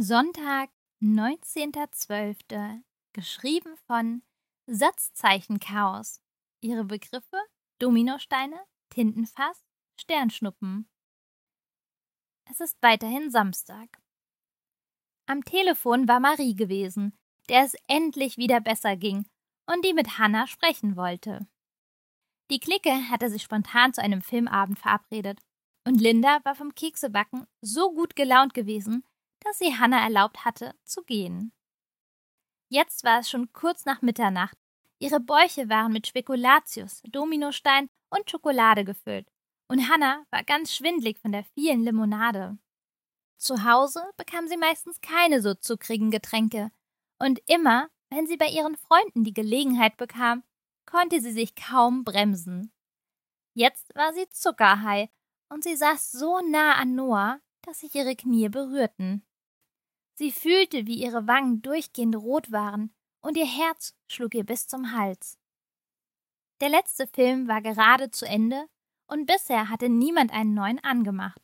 Sonntag, 19.12. Geschrieben von Satzzeichen Chaos. Ihre Begriffe Dominosteine, Tintenfass, Sternschnuppen. Es ist weiterhin Samstag. Am Telefon war Marie gewesen, der es endlich wieder besser ging und die mit Hannah sprechen wollte. Die Clique hatte sich spontan zu einem Filmabend verabredet und Linda war vom Keksebacken so gut gelaunt gewesen, dass sie Hannah erlaubt hatte, zu gehen. Jetzt war es schon kurz nach Mitternacht. Ihre Bäuche waren mit Spekulatius, Dominostein und Schokolade gefüllt, und Hannah war ganz schwindlig von der vielen Limonade. Zu Hause bekam sie meistens keine so zuckrigen Getränke, und immer, wenn sie bei ihren Freunden die Gelegenheit bekam, konnte sie sich kaum bremsen. Jetzt war sie zuckerhigh, und sie saß so nah an Noah, dass sich ihre Knie berührten. Sie fühlte, wie ihre Wangen durchgehend rot waren, und ihr Herz schlug ihr bis zum Hals. Der letzte Film war gerade zu Ende, und bisher hatte niemand einen neuen angemacht.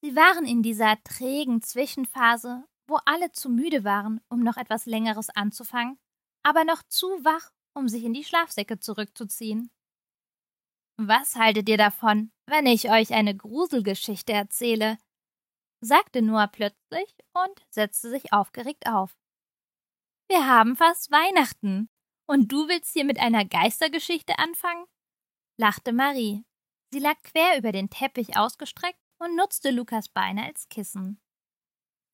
Sie waren in dieser trägen Zwischenphase, wo alle zu müde waren, um noch etwas Längeres anzufangen, aber noch zu wach, um sich in die Schlafsäcke zurückzuziehen. Was haltet ihr davon, wenn ich euch eine Gruselgeschichte erzähle, sagte Noah plötzlich und setzte sich aufgeregt auf. Wir haben fast Weihnachten. Und du willst hier mit einer Geistergeschichte anfangen? lachte Marie. Sie lag quer über den Teppich ausgestreckt und nutzte Lukas Beine als Kissen.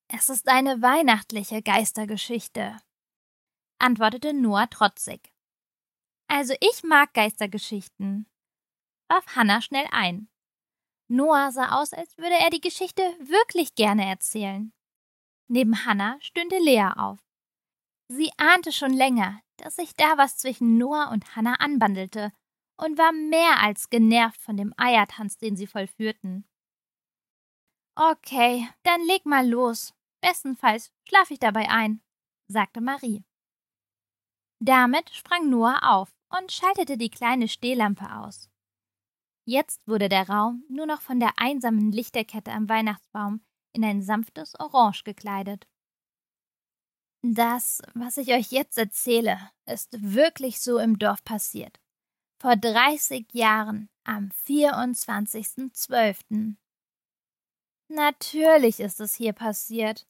Es ist eine weihnachtliche Geistergeschichte, antwortete Noah trotzig. Also ich mag Geistergeschichten, warf Hannah schnell ein. Noah sah aus, als würde er die Geschichte wirklich gerne erzählen. Neben Hannah stöhnte Lea auf. Sie ahnte schon länger, dass sich da was zwischen Noah und Hannah anbandelte und war mehr als genervt von dem Eiertanz, den sie vollführten. Okay, dann leg mal los. Bestenfalls schlaf ich dabei ein, sagte Marie. Damit sprang Noah auf und schaltete die kleine Stehlampe aus. Jetzt wurde der Raum nur noch von der einsamen Lichterkette am Weihnachtsbaum in ein sanftes Orange gekleidet. Das, was ich euch jetzt erzähle, ist wirklich so im Dorf passiert. Vor 30 Jahren, am 24.12. Natürlich ist es hier passiert,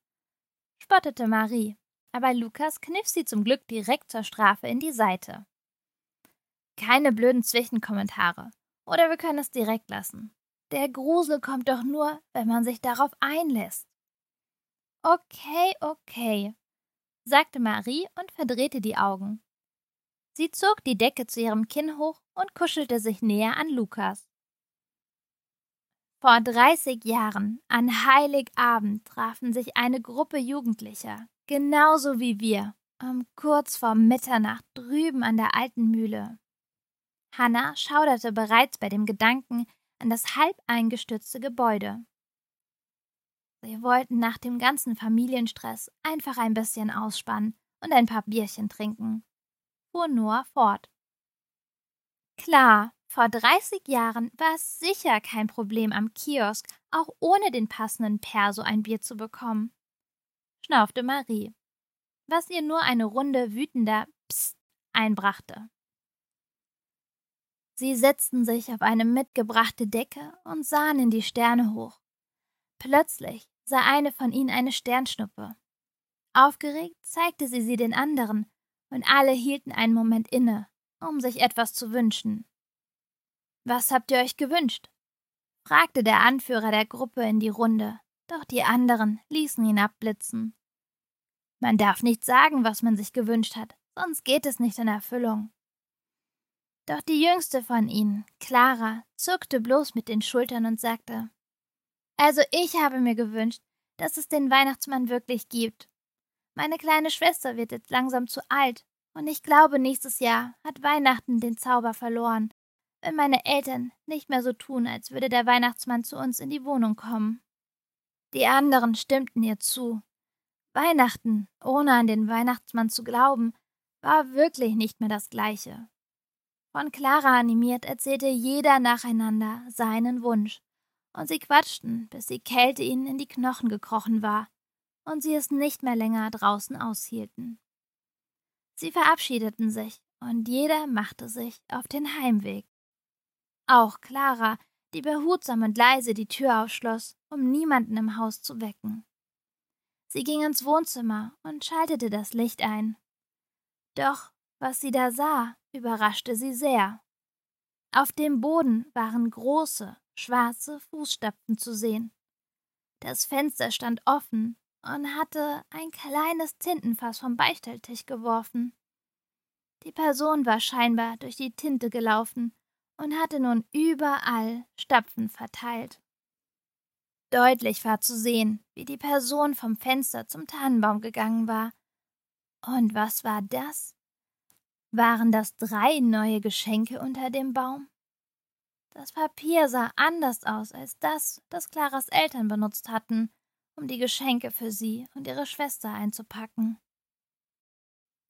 spottete Marie, aber Lukas kniff sie zum Glück direkt zur Strafe in die Seite. Keine blöden Zwischenkommentare. Oder wir können es direkt lassen. Der Grusel kommt doch nur, wenn man sich darauf einlässt. Okay, okay, sagte Marie und verdrehte die Augen. Sie zog die Decke zu ihrem Kinn hoch und kuschelte sich näher an Lukas. Vor 30 Jahren, an Heiligabend, trafen sich eine Gruppe Jugendlicher, genauso wie wir, um kurz vor Mitternacht drüben an der alten Mühle. Hannah schauderte bereits bei dem Gedanken an das halb eingestürzte Gebäude. Sie wollten nach dem ganzen Familienstress einfach ein bisschen ausspannen und ein paar Bierchen trinken, fuhr Noah fort. Klar, vor 30 Jahren war es sicher kein Problem am Kiosk, auch ohne den passenden Perso ein Bier zu bekommen, schnaufte Marie, was ihr nur eine Runde wütender Psst einbrachte. Sie setzten sich auf eine mitgebrachte Decke und sahen in die Sterne hoch. Plötzlich sah eine von ihnen eine Sternschnuppe. Aufgeregt zeigte sie sie den anderen, und alle hielten einen Moment inne, um sich etwas zu wünschen. Was habt ihr euch gewünscht? fragte der Anführer der Gruppe in die Runde, doch die anderen ließen ihn abblitzen. Man darf nicht sagen, was man sich gewünscht hat, sonst geht es nicht in Erfüllung. Doch die jüngste von ihnen, Clara, zuckte bloß mit den Schultern und sagte Also ich habe mir gewünscht, dass es den Weihnachtsmann wirklich gibt. Meine kleine Schwester wird jetzt langsam zu alt, und ich glaube, nächstes Jahr hat Weihnachten den Zauber verloren, wenn meine Eltern nicht mehr so tun, als würde der Weihnachtsmann zu uns in die Wohnung kommen. Die anderen stimmten ihr zu. Weihnachten, ohne an den Weihnachtsmann zu glauben, war wirklich nicht mehr das gleiche. Von Clara animiert erzählte jeder nacheinander seinen Wunsch, und sie quatschten, bis die Kälte ihnen in die Knochen gekrochen war, und sie es nicht mehr länger draußen aushielten. Sie verabschiedeten sich und jeder machte sich auf den Heimweg. Auch Clara, die behutsam und leise die Tür aufschloss, um niemanden im Haus zu wecken. Sie ging ins Wohnzimmer und schaltete das Licht ein. Doch was sie da sah, überraschte sie sehr. Auf dem Boden waren große, schwarze Fußstapfen zu sehen. Das Fenster stand offen und hatte ein kleines Tintenfass vom Beistelltisch geworfen. Die Person war scheinbar durch die Tinte gelaufen und hatte nun überall Stapfen verteilt. Deutlich war zu sehen, wie die Person vom Fenster zum Tannenbaum gegangen war. Und was war das? Waren das drei neue Geschenke unter dem Baum? Das Papier sah anders aus als das, das Claras Eltern benutzt hatten, um die Geschenke für sie und ihre Schwester einzupacken.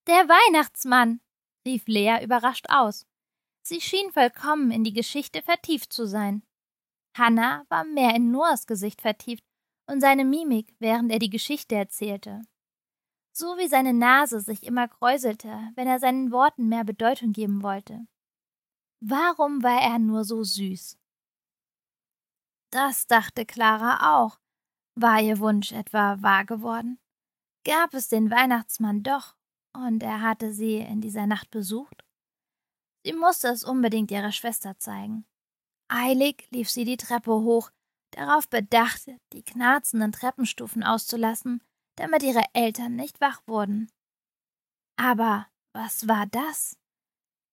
Der Weihnachtsmann, rief Lea überrascht aus. Sie schien vollkommen in die Geschichte vertieft zu sein. Hannah war mehr in Noahs Gesicht vertieft und seine Mimik, während er die Geschichte erzählte. So wie seine Nase sich immer kräuselte, wenn er seinen Worten mehr Bedeutung geben wollte. Warum war er nur so süß? Das dachte Clara auch, war ihr Wunsch etwa wahr geworden? Gab es den Weihnachtsmann doch, und er hatte sie in dieser Nacht besucht? Sie musste es unbedingt ihrer Schwester zeigen. Eilig lief sie die Treppe hoch, darauf bedacht, die knarzenden Treppenstufen auszulassen, damit ihre Eltern nicht wach wurden. Aber was war das?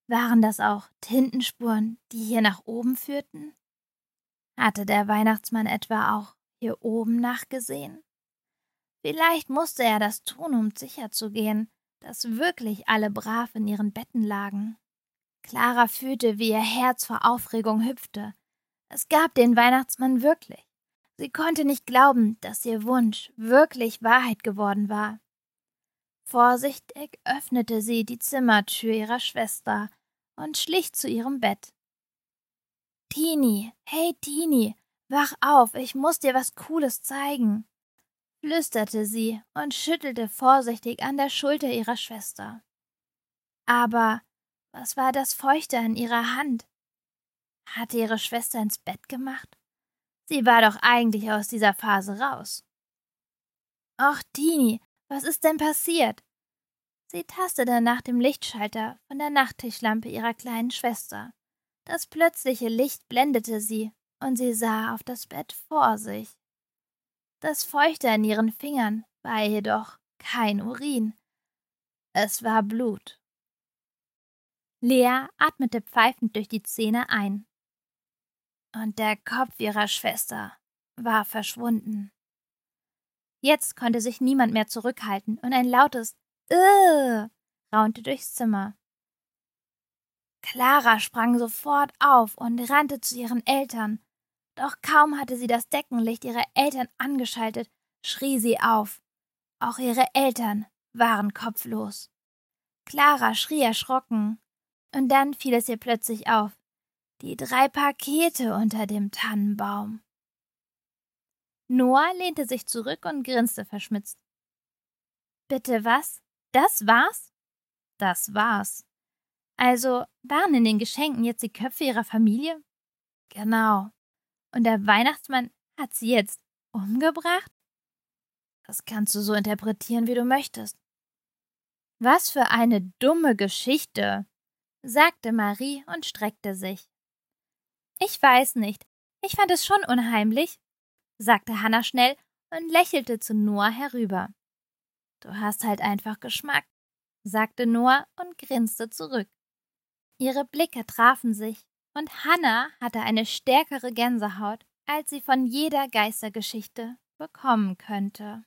Waren das auch Tintenspuren, die hier nach oben führten? Hatte der Weihnachtsmann etwa auch hier oben nachgesehen? Vielleicht musste er das tun, um sicherzugehen, dass wirklich alle brav in ihren Betten lagen. Clara fühlte, wie ihr Herz vor Aufregung hüpfte. Es gab den Weihnachtsmann wirklich. Sie konnte nicht glauben, dass ihr Wunsch wirklich Wahrheit geworden war. Vorsichtig öffnete sie die Zimmertür ihrer Schwester und schlich zu ihrem Bett. Tini, hey Tini, Wach auf, ich muss dir was Cooles zeigen, flüsterte sie und schüttelte vorsichtig an der Schulter ihrer Schwester. Aber was war das Feuchte an ihrer Hand? Hatte ihre Schwester ins Bett gemacht? Sie war doch eigentlich aus dieser Phase raus. Ach, Tini, was ist denn passiert? Sie tastete nach dem Lichtschalter von der Nachttischlampe ihrer kleinen Schwester. Das plötzliche Licht blendete sie und sie sah auf das Bett vor sich. Das Feuchte an ihren Fingern war jedoch kein Urin. Es war Blut. Lea atmete pfeifend durch die Zähne ein. Und der Kopf ihrer Schwester war verschwunden. Jetzt konnte sich niemand mehr zurückhalten und ein lautes Ugh raunte durchs Zimmer. Clara sprang sofort auf und rannte zu ihren Eltern. Doch kaum hatte sie das Deckenlicht ihrer Eltern angeschaltet, schrie sie auf. Auch ihre Eltern waren kopflos. Clara schrie erschrocken, und dann fiel es ihr plötzlich auf. Die drei Pakete unter dem Tannenbaum. Noah lehnte sich zurück und grinste verschmitzt. Bitte was? Das war's? Das war's. Also waren in den Geschenken jetzt die Köpfe ihrer Familie? Genau. Und der Weihnachtsmann hat sie jetzt umgebracht? Das kannst du so interpretieren, wie du möchtest. Was für eine dumme Geschichte, sagte Marie und streckte sich. Ich weiß nicht, ich fand es schon unheimlich, sagte Hannah schnell und lächelte zu Noah herüber. Du hast halt einfach Geschmack, sagte Noah und grinste zurück. Ihre Blicke trafen sich und Hannah hatte eine stärkere Gänsehaut, als sie von jeder Geistergeschichte bekommen könnte.